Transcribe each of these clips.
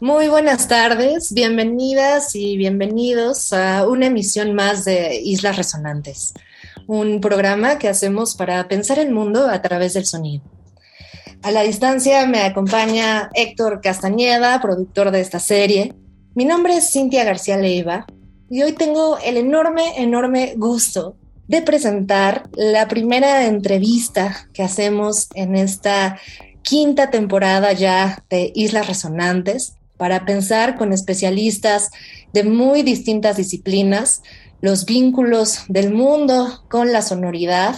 Muy buenas tardes, bienvenidas y bienvenidos a una emisión más de Islas Resonantes, un programa que hacemos para pensar el mundo a través del sonido. A la distancia me acompaña Héctor Castañeda, productor de esta serie. Mi nombre es Cintia García Leiva y hoy tengo el enorme, enorme gusto de presentar la primera entrevista que hacemos en esta quinta temporada ya de Islas Resonantes para pensar con especialistas de muy distintas disciplinas los vínculos del mundo con la sonoridad,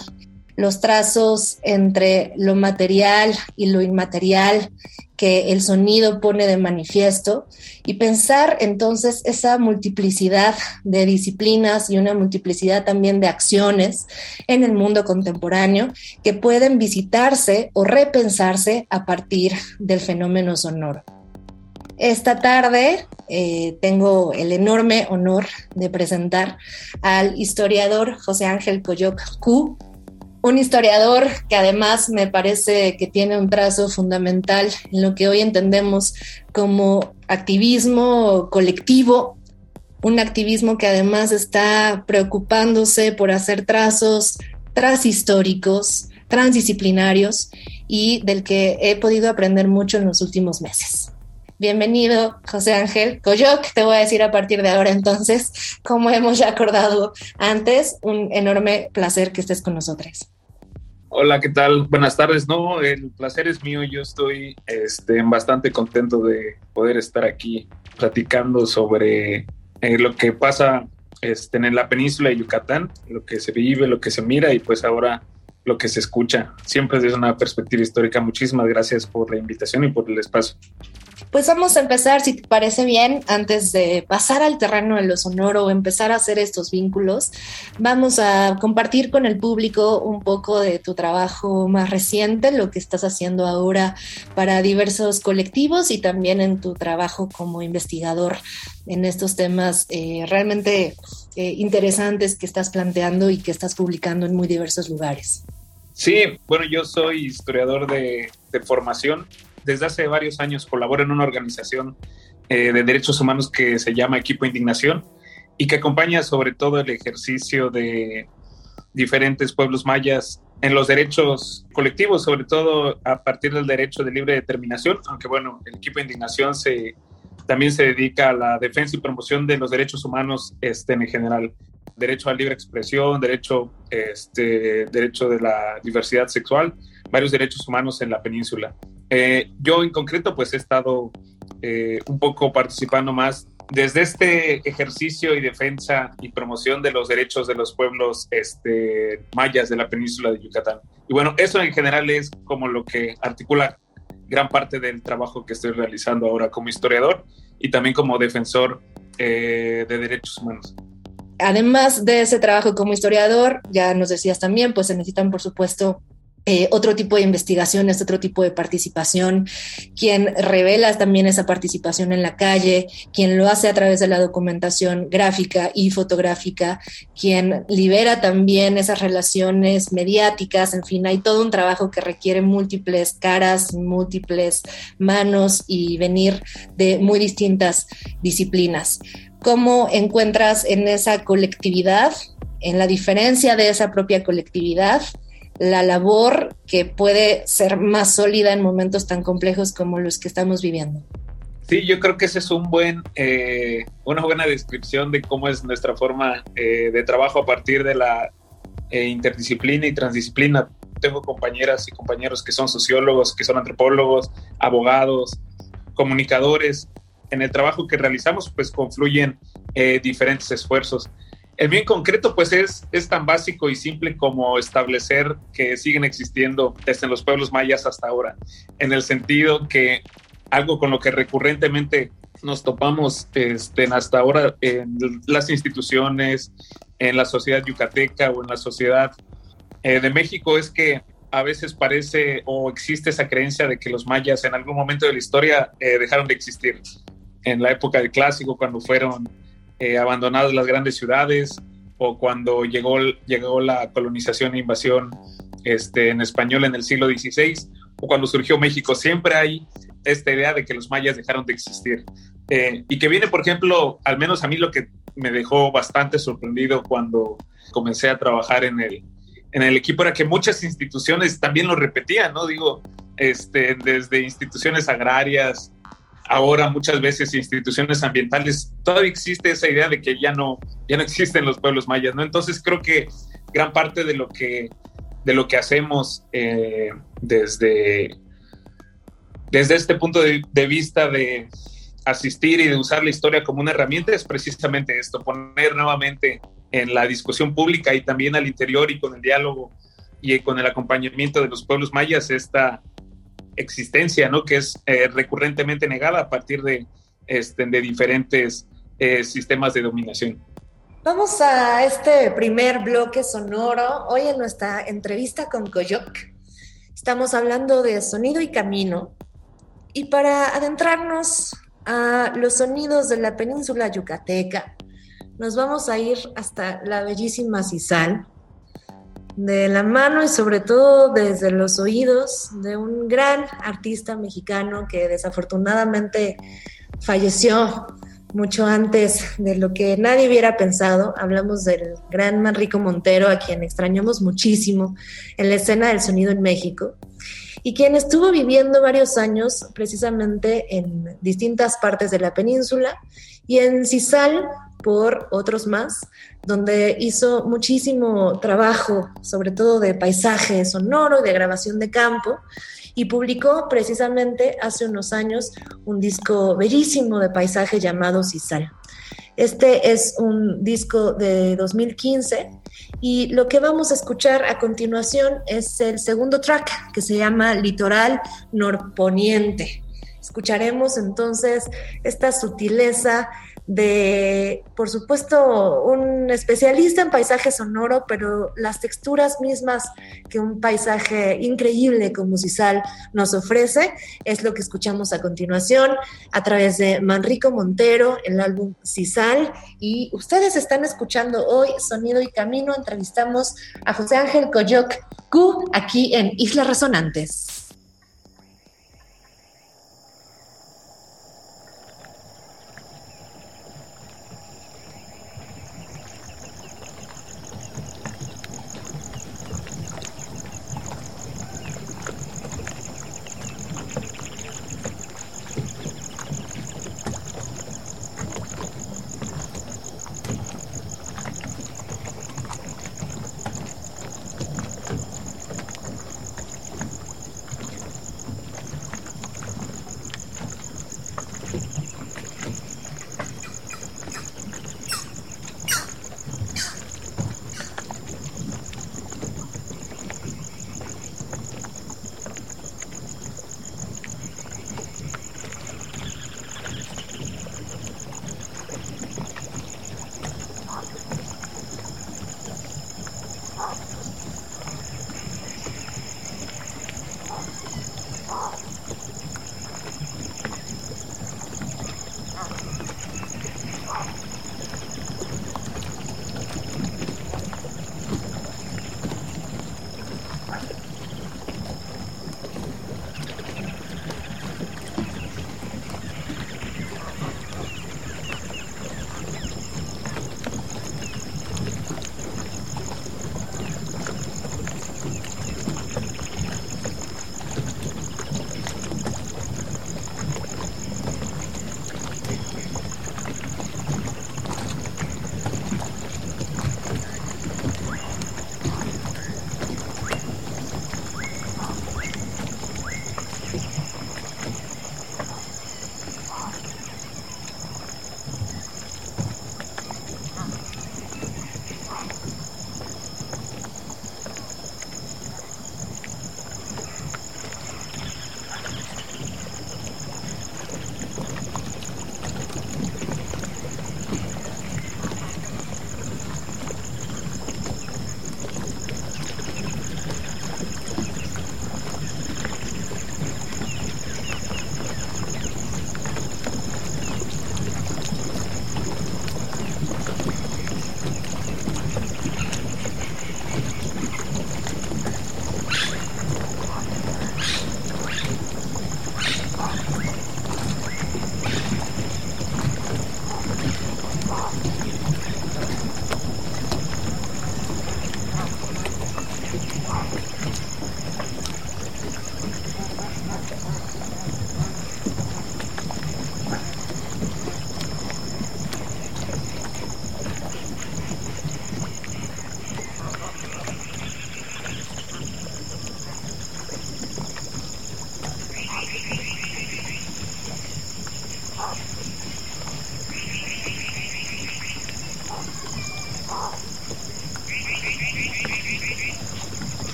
los trazos entre lo material y lo inmaterial que el sonido pone de manifiesto y pensar entonces esa multiplicidad de disciplinas y una multiplicidad también de acciones en el mundo contemporáneo que pueden visitarse o repensarse a partir del fenómeno sonoro. Esta tarde eh, tengo el enorme honor de presentar al historiador José Ángel Coyoc Q, un historiador que además me parece que tiene un trazo fundamental en lo que hoy entendemos como activismo colectivo, un activismo que además está preocupándose por hacer trazos transhistóricos, transdisciplinarios y del que he podido aprender mucho en los últimos meses. Bienvenido, José Ángel Coyoc. Te voy a decir a partir de ahora entonces, como hemos ya acordado antes, un enorme placer que estés con nosotros. Hola, ¿qué tal? Buenas tardes. No, el placer es mío. Yo estoy este, bastante contento de poder estar aquí platicando sobre eh, lo que pasa este, en la península de Yucatán, lo que se vive, lo que se mira y pues ahora lo que se escucha. Siempre desde una perspectiva histórica. Muchísimas gracias por la invitación y por el espacio. Pues vamos a empezar, si te parece bien, antes de pasar al terreno de lo sonoro o empezar a hacer estos vínculos, vamos a compartir con el público un poco de tu trabajo más reciente, lo que estás haciendo ahora para diversos colectivos y también en tu trabajo como investigador en estos temas eh, realmente eh, interesantes que estás planteando y que estás publicando en muy diversos lugares. Sí, bueno, yo soy historiador de, de formación desde hace varios años colaboro en una organización eh, de derechos humanos que se llama Equipo Indignación y que acompaña sobre todo el ejercicio de diferentes pueblos mayas en los derechos colectivos, sobre todo a partir del derecho de libre determinación, aunque bueno, el equipo de indignación se, también se dedica a la defensa y promoción de los derechos humanos este, en general, derecho a libre expresión, derecho, este, derecho de la diversidad sexual, varios derechos humanos en la península. Eh, yo en concreto pues he estado eh, un poco participando más desde este ejercicio y defensa y promoción de los derechos de los pueblos este, mayas de la península de Yucatán. Y bueno, eso en general es como lo que articula gran parte del trabajo que estoy realizando ahora como historiador y también como defensor eh, de derechos humanos. Además de ese trabajo como historiador, ya nos decías también, pues se necesitan, por supuesto, eh, otro tipo de investigaciones, otro tipo de participación, quien revela también esa participación en la calle, quien lo hace a través de la documentación gráfica y fotográfica, quien libera también esas relaciones mediáticas, en fin, hay todo un trabajo que requiere múltiples caras, múltiples manos y venir de muy distintas disciplinas. ¿Cómo encuentras en esa colectividad, en la diferencia de esa propia colectividad, la labor que puede ser más sólida en momentos tan complejos como los que estamos viviendo. Sí, yo creo que ese es un buen, eh, una buena descripción de cómo es nuestra forma eh, de trabajo a partir de la eh, interdisciplina y transdisciplina. Tengo compañeras y compañeros que son sociólogos, que son antropólogos, abogados, comunicadores. En el trabajo que realizamos, pues confluyen diferentes esfuerzos. El bien concreto, pues es, es tan básico y simple como establecer que siguen existiendo desde los pueblos mayas hasta ahora, en el sentido que algo con lo que recurrentemente nos topamos este, hasta ahora en las instituciones, en la sociedad yucateca o en la sociedad eh, de México es que a veces parece o existe esa creencia de que los mayas en algún momento de la historia eh, dejaron de existir. En la época del clásico, cuando fueron eh, abandonadas las grandes ciudades o cuando llegó, llegó la colonización e invasión este, en español en el siglo XVI o cuando surgió México, siempre hay esta idea de que los mayas dejaron de existir. Eh, y que viene, por ejemplo, al menos a mí lo que me dejó bastante sorprendido cuando comencé a trabajar en el, en el equipo era que muchas instituciones también lo repetían, ¿no? Digo, este, desde instituciones agrarias, ahora muchas veces instituciones ambientales, todavía existe esa idea de que ya no, ya no existen los pueblos mayas, ¿no? Entonces creo que gran parte de lo que, de lo que hacemos eh, desde, desde este punto de, de, vista de asistir y de usar la historia como una herramienta es precisamente esto, poner nuevamente en la discusión pública y también al interior y con el diálogo y con el acompañamiento de los pueblos mayas esta existencia, ¿no? Que es eh, recurrentemente negada a partir de, este, de diferentes eh, sistemas de dominación. Vamos a este primer bloque sonoro. Hoy en nuestra entrevista con Coyoc estamos hablando de sonido y camino. Y para adentrarnos a los sonidos de la península yucateca, nos vamos a ir hasta la bellísima Cisal, de la mano y sobre todo desde los oídos de un gran artista mexicano que desafortunadamente falleció mucho antes de lo que nadie hubiera pensado. Hablamos del gran Manrico Montero, a quien extrañamos muchísimo en la escena del sonido en México, y quien estuvo viviendo varios años precisamente en distintas partes de la península y en Cisal por otros más, donde hizo muchísimo trabajo, sobre todo de paisaje sonoro, de grabación de campo, y publicó precisamente hace unos años un disco bellísimo de paisaje llamado Cisal. Este es un disco de 2015 y lo que vamos a escuchar a continuación es el segundo track que se llama Litoral Norponiente. Escucharemos entonces esta sutileza de, por supuesto, un especialista en paisaje sonoro, pero las texturas mismas que un paisaje increíble como Cisal nos ofrece es lo que escuchamos a continuación a través de Manrico Montero, el álbum Cisal. Y ustedes están escuchando hoy Sonido y Camino. Entrevistamos a José Ángel Coyoc Q aquí en Islas Resonantes.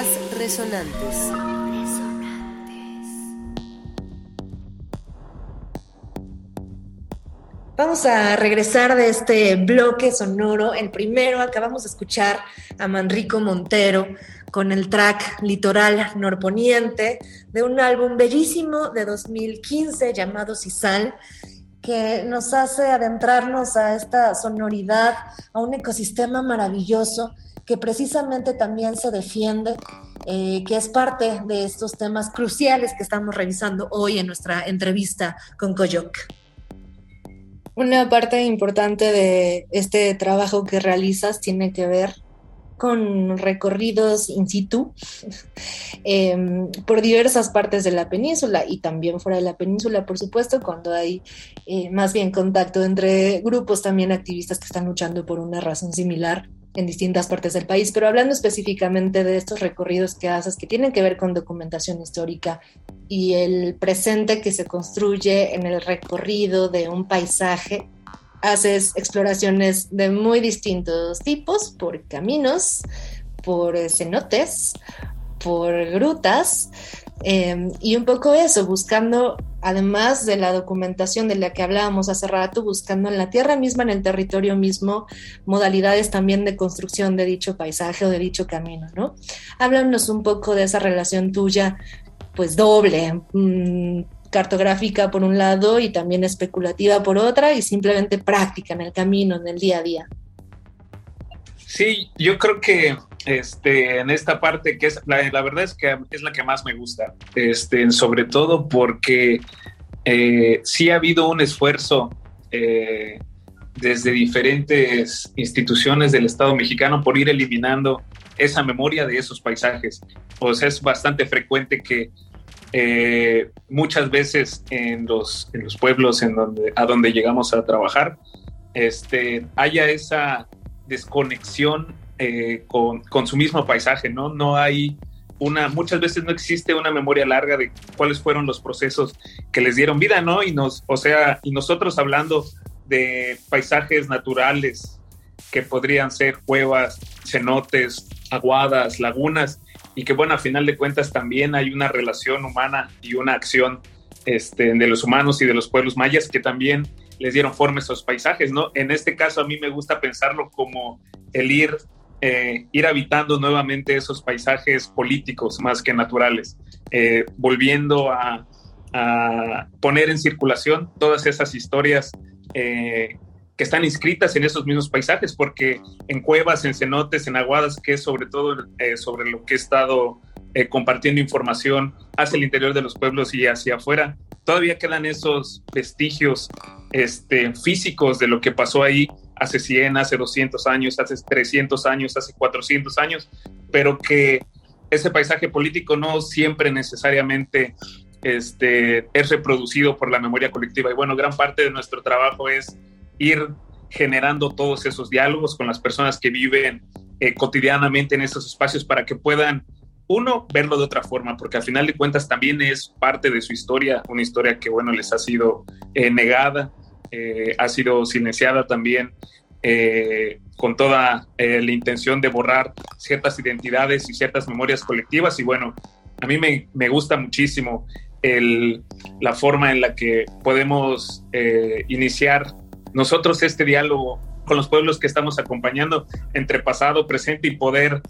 Islas Resonantes. Vamos a regresar de este bloque sonoro. El primero, acabamos de escuchar a Manrico Montero con el track Litoral Norponiente de un álbum bellísimo de 2015 llamado Cisal, que nos hace adentrarnos a esta sonoridad, a un ecosistema maravilloso que precisamente también se defiende, eh, que es parte de estos temas cruciales que estamos revisando hoy en nuestra entrevista con Coyoc. Una parte importante de este trabajo que realizas tiene que ver con recorridos in situ em, por diversas partes de la península y también fuera de la península, por supuesto, cuando hay eh, más bien contacto entre grupos también activistas que están luchando por una razón similar en distintas partes del país, pero hablando específicamente de estos recorridos que haces que tienen que ver con documentación histórica y el presente que se construye en el recorrido de un paisaje, haces exploraciones de muy distintos tipos, por caminos, por cenotes, por grutas, Em, y un poco eso, buscando, además de la documentación de la que hablábamos hace rato, buscando en la tierra misma, en el territorio mismo, modalidades también de construcción de dicho paisaje o de dicho camino, ¿no? Háblanos un poco de esa relación tuya, pues doble, mm, cartográfica por un lado y también especulativa por otra, y simplemente práctica en el camino, en el día a día. Sí, yo creo que este, en esta parte que es la, la, verdad es que es la que más me gusta, este, sobre todo porque eh, sí ha habido un esfuerzo eh, desde diferentes instituciones del Estado mexicano por ir eliminando esa memoria de esos paisajes. O sea, es bastante frecuente que eh, muchas veces en los, en los pueblos en donde, a donde llegamos a trabajar, este, haya esa desconexión eh, con, con, su mismo paisaje, ¿no? No hay una, muchas veces no existe una memoria larga de cuáles fueron los procesos que les dieron vida, ¿no? Y nos, o sea, y nosotros hablando de paisajes naturales que podrían ser cuevas, cenotes, aguadas, lagunas, y que bueno, a final de cuentas también hay una relación humana y una acción este, de los humanos y de los pueblos mayas que también les dieron forma a esos paisajes, ¿no? En este caso a mí me gusta pensarlo como el ir eh, ir habitando nuevamente esos paisajes políticos más que naturales, eh, volviendo a, poner en circulación todas esas historias eh, que están inscritas en esos mismos paisajes, porque en cuevas, en cenotes, en aguadas, que es sobre todo sobre lo que he estado compartiendo información hacia el interior de los pueblos y hacia afuera, todavía quedan esos vestigios este, físicos de lo que pasó ahí hace 100, hace 200 años, hace 300 años, hace 400 años, pero que ese paisaje político no siempre necesariamente este, es reproducido por la memoria colectiva. Y bueno, gran parte de nuestro trabajo es ir generando todos esos diálogos con las personas que viven eh, cotidianamente en esos espacios para que puedan, uno, verlo de otra forma, porque al final de cuentas también es parte de su historia, una historia que, bueno, les ha sido eh, negada, eh, ha sido silenciada también eh, con toda eh, la intención de borrar ciertas identidades y ciertas memorias colectivas. Y bueno, a mí me, gusta muchísimo la forma en la que podemos iniciar nosotros este diálogo con los pueblos que estamos acompañando entre pasado, presente y poder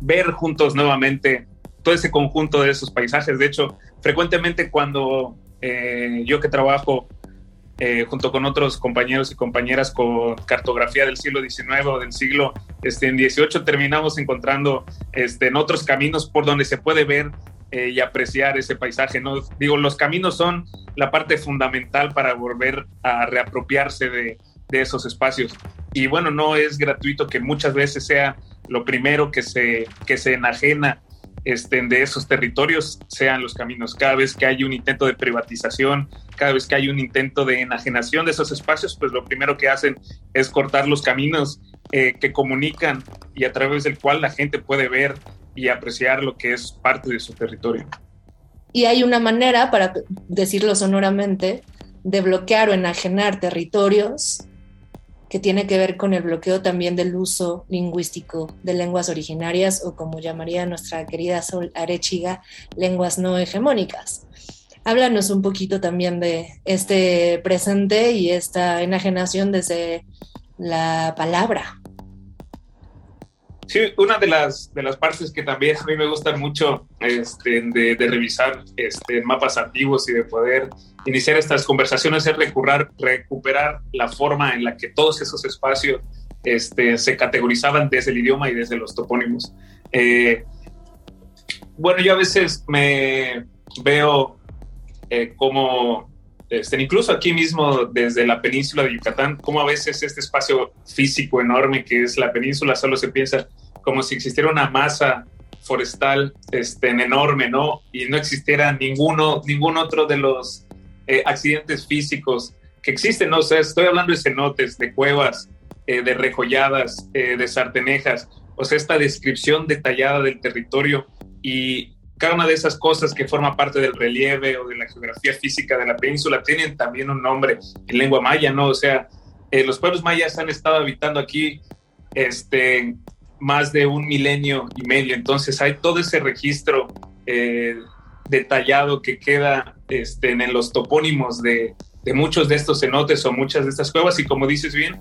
ver juntos nuevamente todo ese conjunto de esos paisajes. De hecho, frecuentemente cuando yo que trabajo eh, junto con otros compañeros y compañeras con cartografía del siglo XIX o del siglo este, en XVIII, terminamos encontrando este, en otros caminos por donde se puede ver eh, y apreciar ese paisaje. ¿no? Digo, los caminos son la parte fundamental para volver a reapropiarse de, de esos espacios. Y bueno, no es gratuito que muchas veces sea lo primero que se, que se enajena este, de esos territorios sean los caminos. Cada vez que hay un intento de privatización, cada vez que hay un intento de enajenación de esos espacios, pues lo primero que hacen es cortar los caminos eh, que comunican y a través del cual la gente puede ver y apreciar lo que es parte de su territorio. Y hay una manera, para decirlo sonoramente, de bloquear o enajenar territorios que tiene que ver con el bloqueo también del uso lingüístico de lenguas originarias o como llamaría nuestra querida Sol Arechiga, lenguas no hegemónicas. Háblanos un poquito también de este presente y esta enajenación desde la palabra. Sí, una de las, de las partes que también a mí me gustan mucho este, de, revisar este, mapas antiguos y de poder iniciar estas conversaciones es recuperar, recuperar la forma en la que todos esos espacios este, se categorizaban desde el idioma y desde los topónimos. Eh, bueno, yo a veces me veo eh, como, este, incluso aquí mismo desde la península de Yucatán, como a veces este espacio físico enorme que es la península solo se piensa como si existiera una masa forestal este, enorme, ¿no? Y no existiera ninguno, ningún otro de los eh, accidentes físicos que existen, ¿no? O sea, estoy hablando de cenotes, de cuevas, eh, de rejolladas, eh, de sartenejas, o sea, esta descripción detallada del territorio y cada una de esas cosas que forma parte del relieve o de la geografía física de la península tienen también un nombre en lengua maya, ¿no? O sea, los pueblos mayas han estado habitando aquí este, más de un milenio y medio. Entonces hay todo ese registro eh, detallado que queda este, en los topónimos de, muchos de estos cenotes o muchas de estas cuevas. Y como dices bien,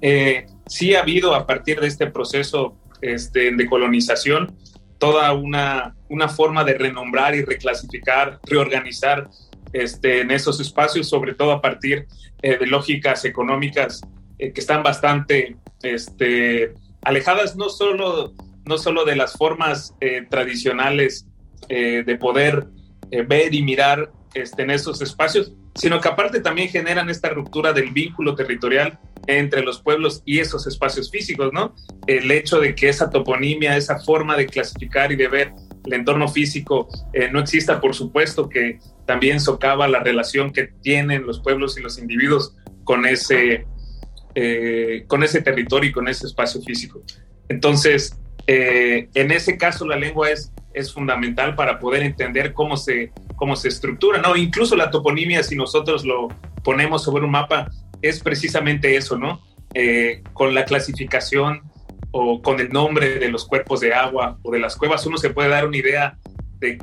eh, sí ha habido a partir de este proceso este, de colonización toda una, una forma de renombrar y reclasificar, reorganizar este, en esos espacios, sobre todo a partir eh, de lógicas económicas que están bastante este, alejadas no solo, no solo de las formas eh, tradicionales eh, de poder eh, ver y mirar este, en esos espacios, sino que aparte también generan esta ruptura del vínculo territorial entre los pueblos y esos espacios físicos, ¿no? El hecho de que esa toponimia, esa forma de clasificar y de ver el entorno físico no exista, por supuesto que también socava la relación que tienen los pueblos y los individuos con ese, eh, con ese territorio y con ese espacio físico. Entonces, eh, en ese caso la lengua es, es fundamental para poder entender cómo se, cómo se estructura, ¿no? Incluso la toponimia, si nosotros lo ponemos sobre un mapa, es precisamente eso, ¿no? Eh, con la clasificación o con el nombre de los cuerpos de agua o de las cuevas, uno se puede dar una idea de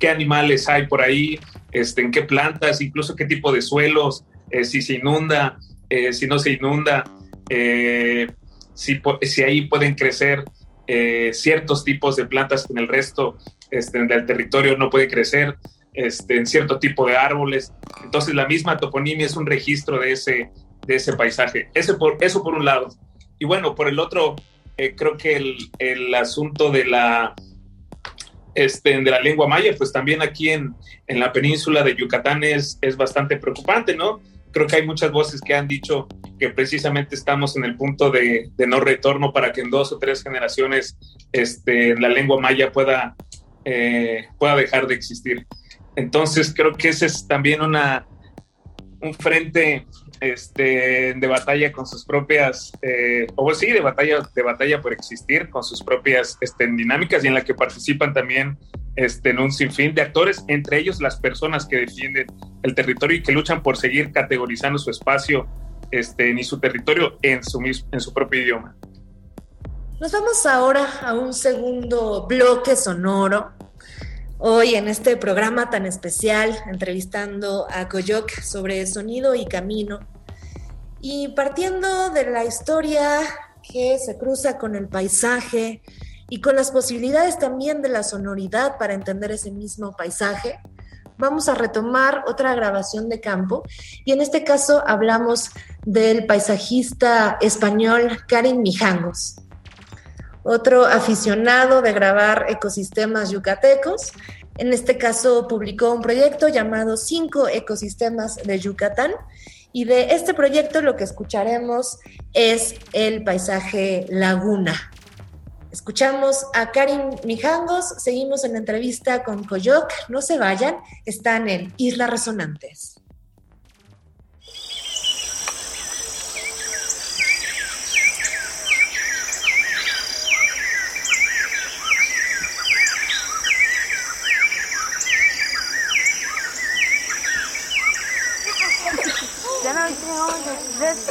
qué animales hay por ahí, este, en qué plantas, incluso qué tipo de suelos, si se inunda, eh, si no se inunda, eh, si, si, ahí pueden crecer eh, ciertos tipos de plantas que en el resto este, del territorio no puede crecer, este, en cierto tipo de árboles. Entonces la misma toponimia es un registro de ese, de ese paisaje. Ese por, eso por un lado. Y bueno, por el otro, creo que el, el, asunto de la, este, de la lengua maya, pues también aquí en, en la península de Yucatán es, es bastante preocupante, ¿no? Creo que hay muchas voces que han dicho que precisamente estamos en el punto de, no retorno para que en dos o tres generaciones este, la lengua maya pueda, eh, pueda dejar de existir. Entonces creo que ese es también una, un frente este, de batalla con sus propias, eh, o sí, de batalla, de batalla por existir, con sus propias este, dinámicas y en la que participan también este, en un sinfín de actores, entre ellos las personas que defienden el territorio y que luchan por seguir categorizando su espacio este, ni su territorio en su, en su propio idioma. Nos vamos ahora a un segundo bloque sonoro. Hoy en este programa tan especial, entrevistando a Coyoc sobre sonido y camino. Y partiendo de la historia que se cruza con el paisaje, y con las posibilidades también de la sonoridad para entender ese mismo paisaje, vamos a retomar otra grabación de campo y en este caso hablamos del paisajista español Karin Mijangos, otro aficionado de grabar ecosistemas yucatecos. En este caso publicó un proyecto llamado Cinco Ecosistemas de Yucatán y de este proyecto lo que escucharemos es el paisaje laguna. Escuchamos a Karin Mijangos, seguimos en la entrevista con Coyoc, no se vayan, están en Islas Resonantes. this?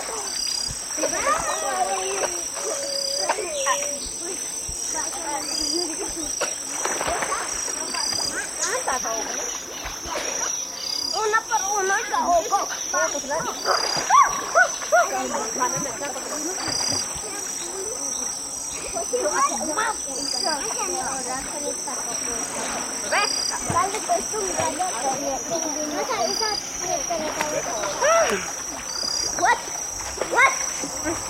Una por What? What?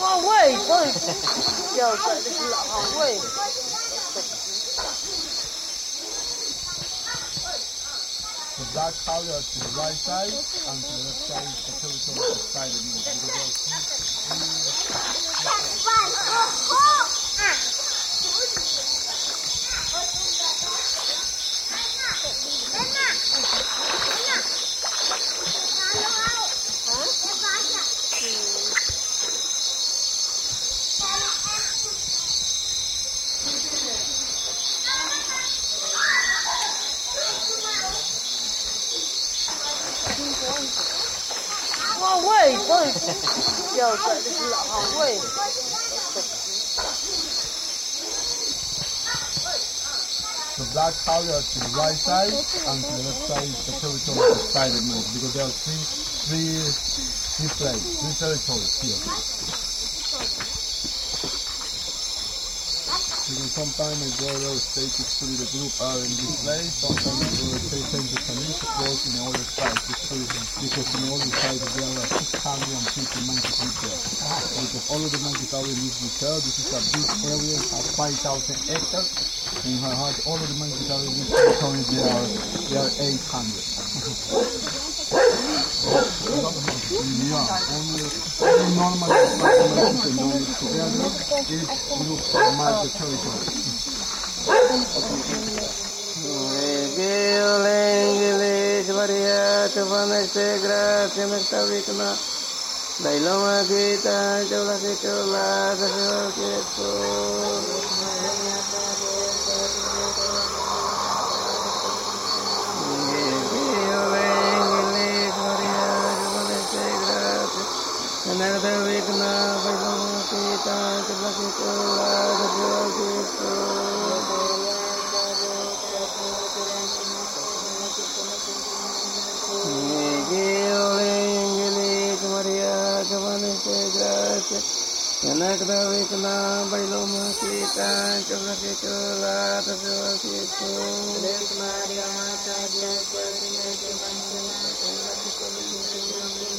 哇喂，喂，要在这个老喂。The black powder to the right side and to the left side is the total side of the The black powder to the right side and to the left side is the territory of the me. Because there are three, three, three places, three territories here. Sometimes my brother states to the group are in this place, sometimes brother states send the police goes in the other side to them. Because in the other side there are 650 monkeys in there. Because all of the monkeys are in this reserve, this is a big area, of 5,000 hectares. In heart, all of the monkeys are in this territory, there are, they are 800. Ja, only normal mathematical knowledge together is looks mathematical. Grazie Narada Vigna Vajramatita Chibakitola Chibakitola Thank you.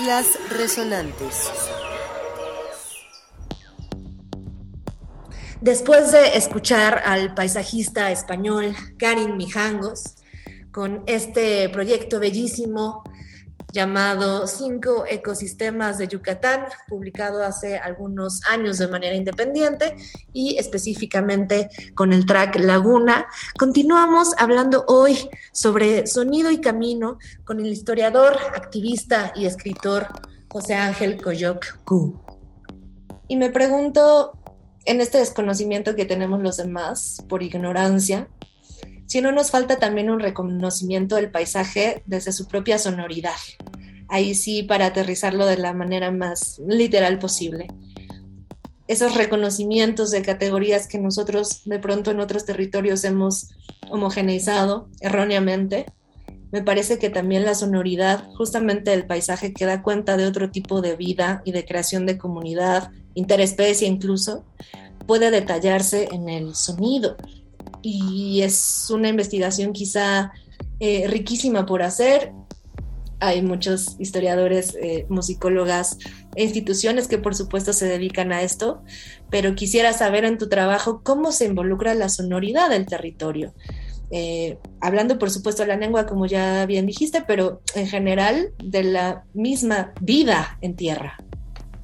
Islas Resonantes. Después de escuchar al paisajista español Karin Mijangos con este proyecto bellísimo llamado Cinco Ecosistemas de Yucatán, publicado hace algunos años de manera independiente y específicamente con el track Laguna. Continuamos hablando hoy sobre sonido y camino con el historiador, activista y escritor José Ángel Coyoc Q. Y me pregunto, en este desconocimiento que tenemos los demás por ignorancia, si no nos falta también un reconocimiento del paisaje desde su propia sonoridad. Ahí sí, para aterrizarlo de la manera más literal posible. Esos reconocimientos de categorías que nosotros de pronto en otros territorios hemos homogeneizado erróneamente, me parece que también la sonoridad justamente del paisaje que da cuenta de otro tipo de vida y de creación de comunidad, interespecie incluso, puede detallarse en el sonido y es una investigación quizá eh, riquísima por hacer. Hay muchos historiadores, eh, musicólogas e instituciones que por supuesto se dedican a esto, pero quisiera saber en tu trabajo cómo se involucra la sonoridad del territorio. Eh, hablando por supuesto de la lengua, como ya bien dijiste, pero en general de la misma vida en tierra.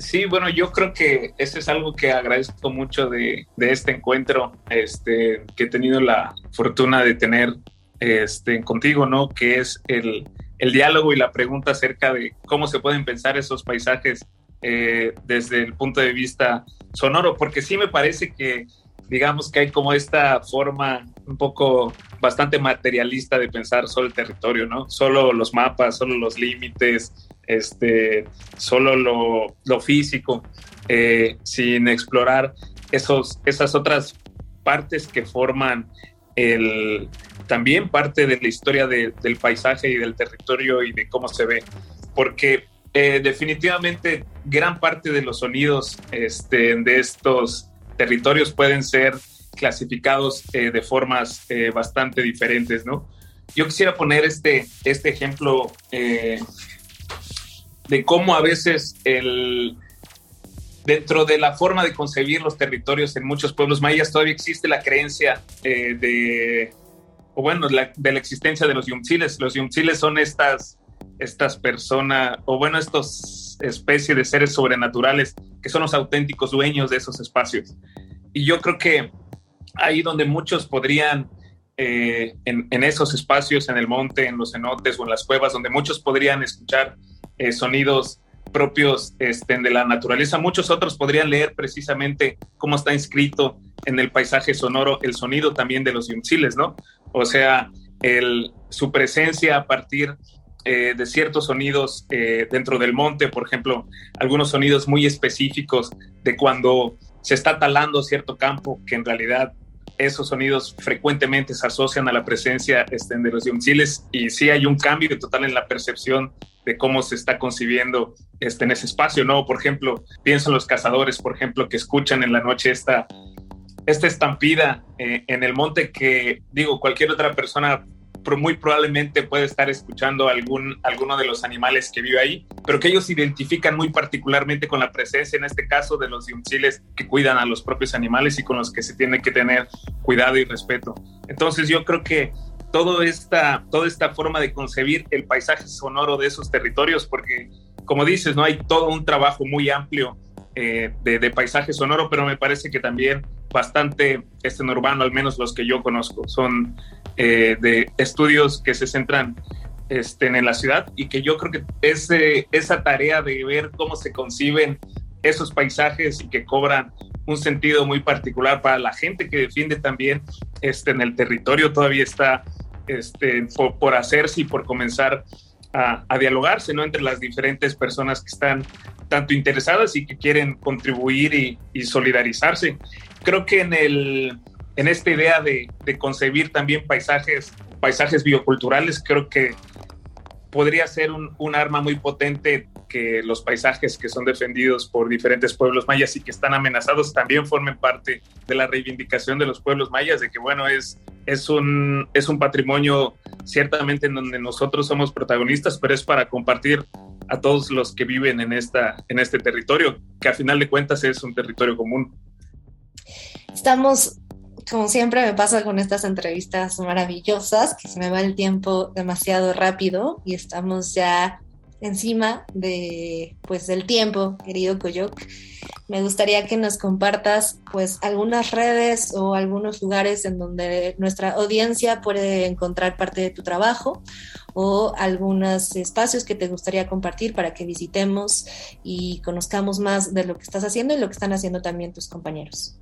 Sí, bueno, yo creo que eso es algo que agradezco mucho de, este encuentro este, que he tenido la fortuna de tener este, contigo, ¿no? Que es el, diálogo y la pregunta acerca de cómo se pueden pensar esos paisajes eh, desde el punto de vista sonoro, porque sí me parece que, digamos que hay como esta forma un poco bastante materialista de pensar solo el territorio, ¿no? Solo los mapas, solo los límites, este, solo lo, físico, eh, sin explorar esos, esas otras partes que forman el, también parte de la historia del paisaje y del territorio y de cómo se ve. Porque eh, definitivamente gran parte de los sonidos este, de estos territorios pueden ser clasificados eh, de formas bastante diferentes, ¿no? Yo quisiera poner este, este ejemplo de cómo a veces el, dentro de la forma de concebir los territorios en muchos pueblos mayas todavía existe la creencia eh, de, o bueno, de la existencia de los yumtziles. Los yumtziles son estas, estas personas, o bueno, estos especies de seres sobrenaturales que son los auténticos dueños de esos espacios. Y yo creo que ahí donde muchos podrían, eh, en, en esos espacios, en el monte, en los cenotes o en las cuevas, donde muchos podrían escuchar eh, sonidos propios este, de la naturaleza. Muchos otros podrían leer precisamente cómo está inscrito en el paisaje sonoro el sonido también de los yunziles, ¿no? O sea, el, su presencia a partir eh, de ciertos sonidos eh, dentro del monte, por ejemplo, algunos sonidos muy específicos de cuando se está talando cierto campo, que en realidad esos sonidos frecuentemente se asocian a la presencia este, de los yunziles y sí hay un cambio total en la percepción de cómo se está concibiendo este, en ese espacio, ¿no? Por ejemplo, pienso en los cazadores, por ejemplo, que escuchan en la noche esta, esta estampida eh, en el monte que, digo, cualquier otra persona muy probablemente puede estar escuchando algún, alguno de los animales que vive ahí, pero que ellos identifican muy particularmente con la presencia, en este caso, de los yunziles que cuidan a los propios animales y con los que se tiene que tener cuidado y respeto. Entonces yo creo que todo esta, toda esta forma de concebir el paisaje sonoro de esos territorios, porque como dices, no hay todo un trabajo muy amplio eh, de, paisaje sonoro, pero me parece que también bastante este, urbano, al menos los que yo conozco, son eh, de estudios que se centran este, en la ciudad y que yo creo que ese, esa tarea de ver cómo se conciben esos paisajes y que cobran un sentido muy particular para la gente que defiende también este, en el territorio todavía está este, por, hacerse y por comenzar a, dialogarse ¿no? entre las diferentes personas que están tanto interesadas y que quieren contribuir y, solidarizarse. Creo que en, el, en esta idea de, de, concebir también paisajes, paisajes bioculturales, creo que podría ser un, arma muy potente que los paisajes que son defendidos por diferentes pueblos mayas y que están amenazados también formen parte de la reivindicación de los pueblos mayas, de que bueno, es, es, un, es un patrimonio ciertamente en donde nosotros somos protagonistas, pero es para compartir a todos los que viven en, esta, en este territorio, que a final de cuentas es un territorio común. Estamos, como siempre me pasa con estas entrevistas maravillosas, que se me va el tiempo demasiado rápido y estamos ya encima de pues del tiempo, querido Coyoc. Me gustaría que nos compartas pues algunas redes o algunos lugares en donde nuestra audiencia puede encontrar parte de tu trabajo o algunos espacios que te gustaría compartir para que visitemos y conozcamos más de lo que estás haciendo y lo que están haciendo también tus compañeros.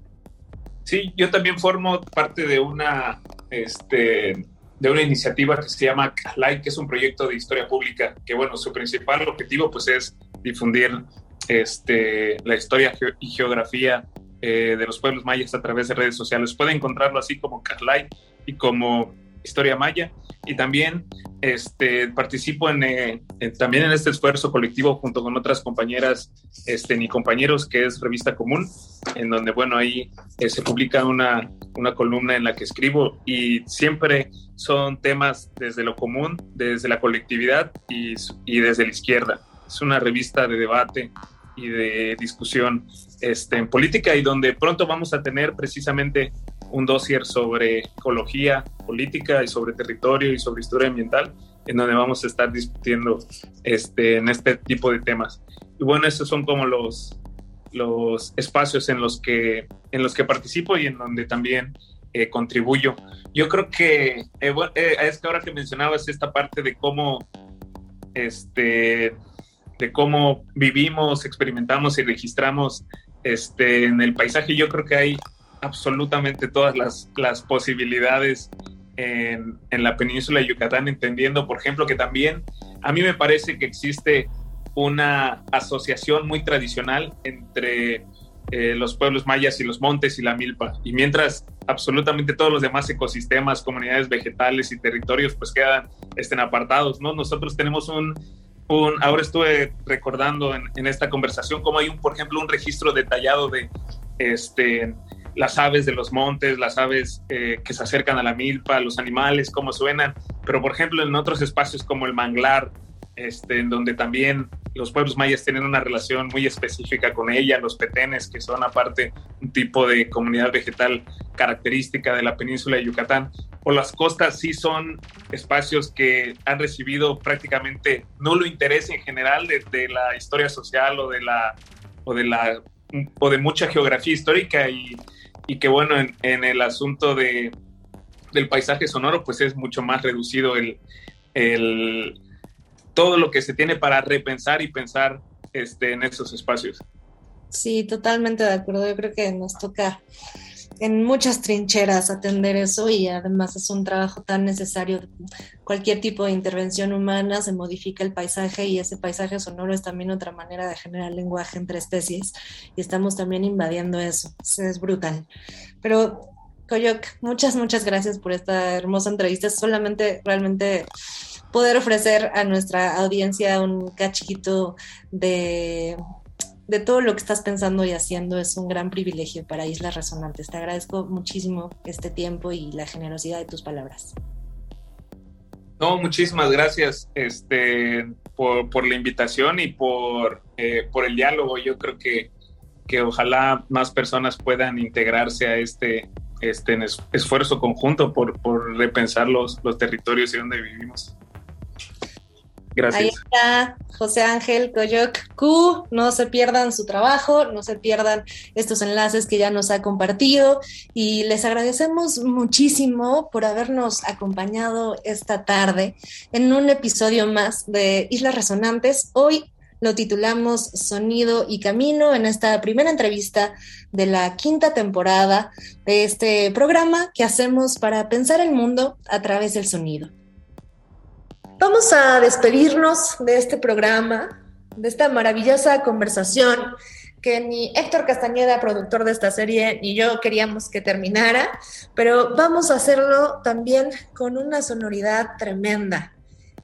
Sí, yo también formo parte de una este, de una iniciativa que se llama CALAI, que es un proyecto de historia pública, que bueno, su principal objetivo pues es difundir este, la historia y geografía eh, de los pueblos mayas a través de redes sociales. Pueden encontrarlo así como CALAI y como Historia Maya. Y también este, participo eh, en, también en este esfuerzo colectivo junto con otras compañeras este, ni compañeros, que es Revista Común, en donde, bueno, ahí eh, se publica una, una columna en la que escribo y siempre son temas desde lo común, desde la colectividad y, y desde la izquierda. Es una revista de debate y de discusión este, en política y donde pronto vamos a tener precisamente un dossier sobre ecología, política y sobre territorio y sobre historia ambiental, en donde vamos a estar discutiendo este, en este tipo de temas. Y bueno, esos son como los, los espacios en los, que, en los que participo y en donde también eh, contribuyo. Yo creo que eh, eh, es que ahora que mencionabas esta parte de cómo, este, de cómo vivimos, experimentamos y registramos este, en el paisaje, yo creo que hay absolutamente todas las, las posibilidades en, en, la península de Yucatán, entendiendo, por ejemplo, que también a mí me parece que existe una asociación muy tradicional entre eh, los pueblos mayas y los montes y la milpa. Y mientras absolutamente todos los demás ecosistemas, comunidades vegetales y territorios pues quedan estén apartados, ¿no? Nosotros tenemos un, un ahora estuve recordando en, en, esta conversación cómo hay un, por ejemplo, un registro detallado de este las aves de los montes, las aves eh, que se acercan a la milpa, los animales, cómo suenan, pero por ejemplo en otros espacios como el manglar, este, en donde también los pueblos mayas tienen una relación muy específica con ella, los petenes, que son aparte un tipo de comunidad vegetal característica de la península de Yucatán, o las costas sí son espacios que han recibido prácticamente nulo interés en general de, la historia social o de la o de la o de mucha geografía histórica y y que bueno, en, el asunto de, del paisaje sonoro, pues es mucho más reducido el, el, todo lo que se tiene para repensar y pensar este, en esos espacios. Sí, totalmente de acuerdo. Yo creo que nos toca en muchas trincheras atender eso y además es un trabajo tan necesario. Cualquier tipo de intervención humana se modifica el paisaje y ese paisaje sonoro es también otra manera de generar lenguaje entre especies y estamos también invadiendo eso. Es brutal. Pero Coyoc, muchas, muchas gracias por esta hermosa entrevista. Solamente realmente poder ofrecer a nuestra audiencia un cachito de de todo lo que estás pensando y haciendo es un gran privilegio para Islas Resonantes. Te agradezco muchísimo este tiempo y la generosidad de tus palabras. No, muchísimas gracias este, por, la invitación y por, eh, por el diálogo. Yo creo que, que ojalá más personas puedan integrarse a este, este esfuerzo conjunto por, por repensar los, los territorios y donde vivimos. Gracias. Ahí está José Ángel Coyoc Q. No se pierdan su trabajo, no se pierdan estos enlaces que ya nos ha compartido y les agradecemos muchísimo por habernos acompañado esta tarde en un episodio más de Islas Resonantes. Hoy lo titulamos Sonido y Camino en esta primera entrevista de la quinta temporada de este programa que hacemos para pensar el mundo a través del sonido. Vamos a despedirnos de este programa, de esta maravillosa conversación que ni Héctor Castañeda, productor de esta serie, ni yo queríamos que terminara, pero vamos a hacerlo también con una sonoridad tremenda.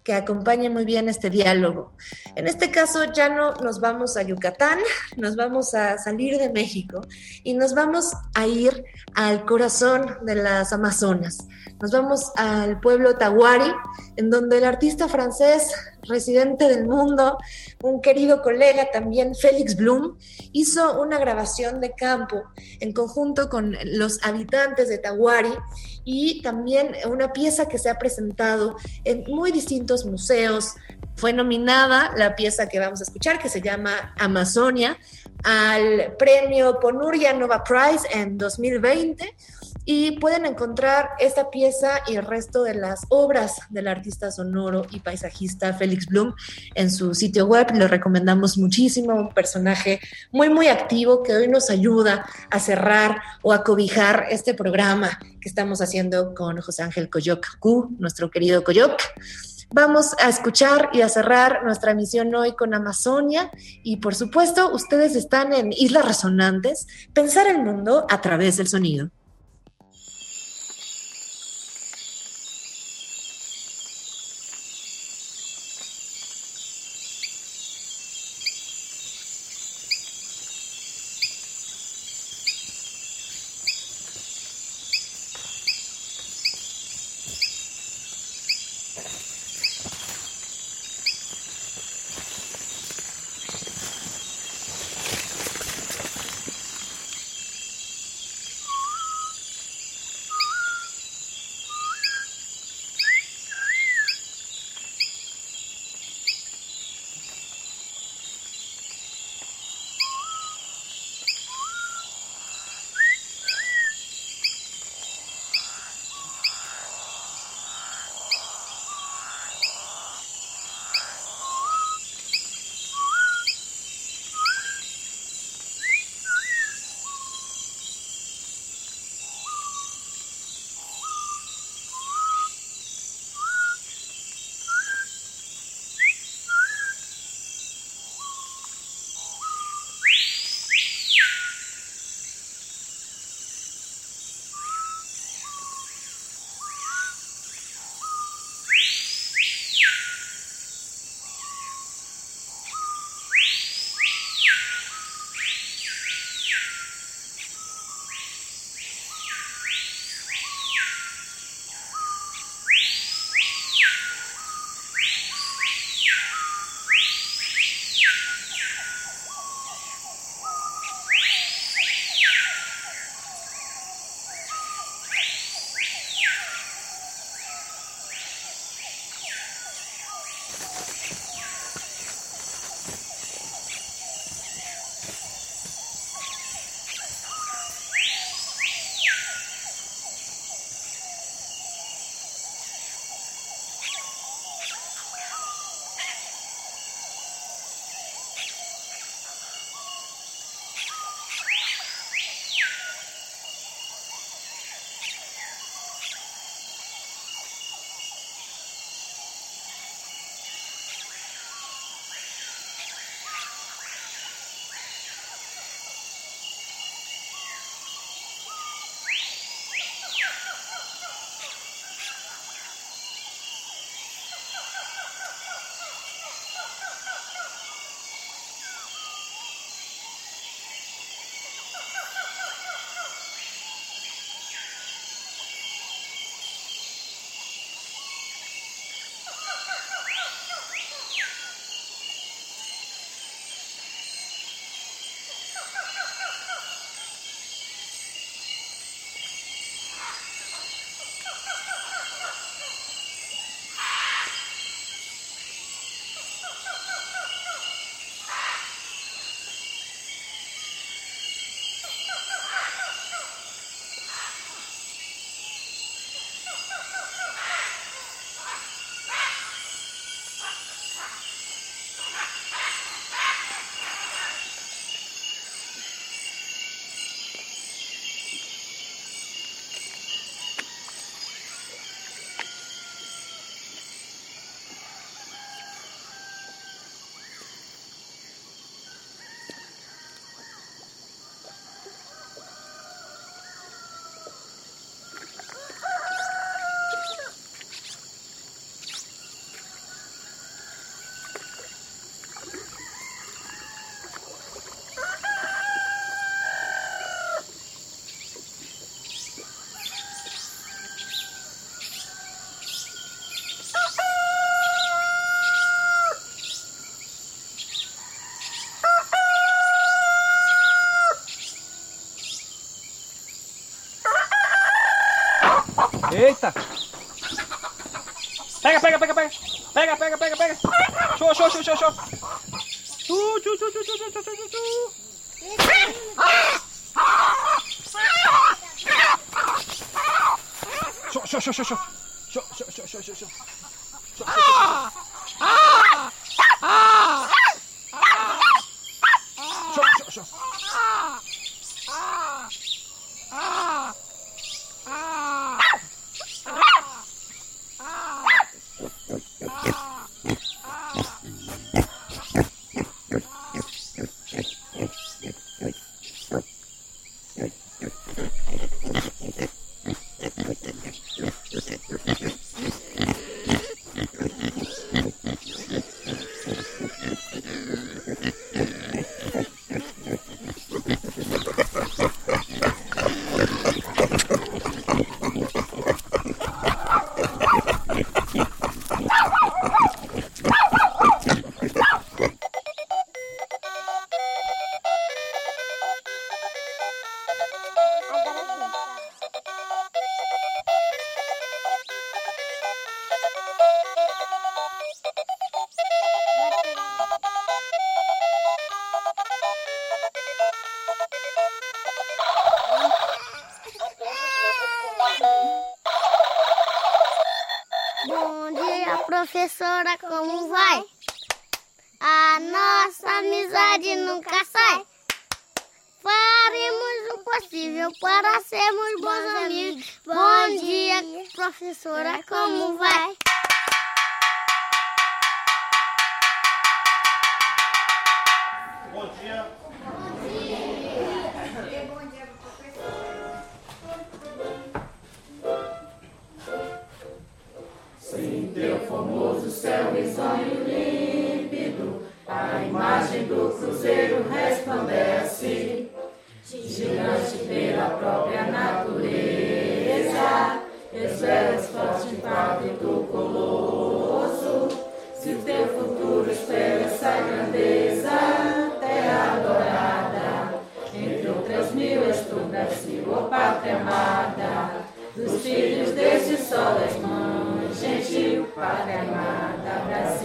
Que acompañe muy bien este diálogo. En este caso ya no nos vamos a Yucatán, nos vamos a salir de México y nos vamos a ir al corazón de las Amazonas. Nos vamos al pueblo Tahuari, en donde el artista francés residente del mundo, un querido colega también, Félix Blum, hizo una grabación de campo en conjunto con los habitantes de Tahuari y también una pieza que se ha presentado en muy distintos museos. Fue nominada la pieza que vamos a escuchar, que se llama Amazonia, al premio Ponuria Nova Prize en 2020 y pueden encontrar esta pieza y el resto de las obras del artista sonoro y paisajista Félix Blum en su sitio web. Le recomendamos muchísimo, un personaje muy, muy activo que hoy nos ayuda a cerrar o a cobijar este programa que estamos haciendo con José Ángel Coyoc nuestro querido Coyoc. Vamos a escuchar y a cerrar nuestra misión hoy con Amazonia y por supuesto ustedes están en Islas Resonantes, pensar el mundo a través del sonido. Eita! Pega, pega, pega, pega! Pega, pega, pega, pega! Show, show, show, show, show! Chu, chu, chu, chu, chu, chu, chu, chu, chu. Show, show, show, show, show! Show, show, show, show, show, show! Show, show, show, show! Show, show, show! sonho límpido, a imagem do cruzeiro resplandece, gigante pela própria natureza, esferas é forte impacto do colosso, se o teu futuro espera essa grandeza, terra adorada, entre outras mil és tu, Brasil, ó pátria amada, dos filhos deste sol és mãe gentil, pátria amada. 私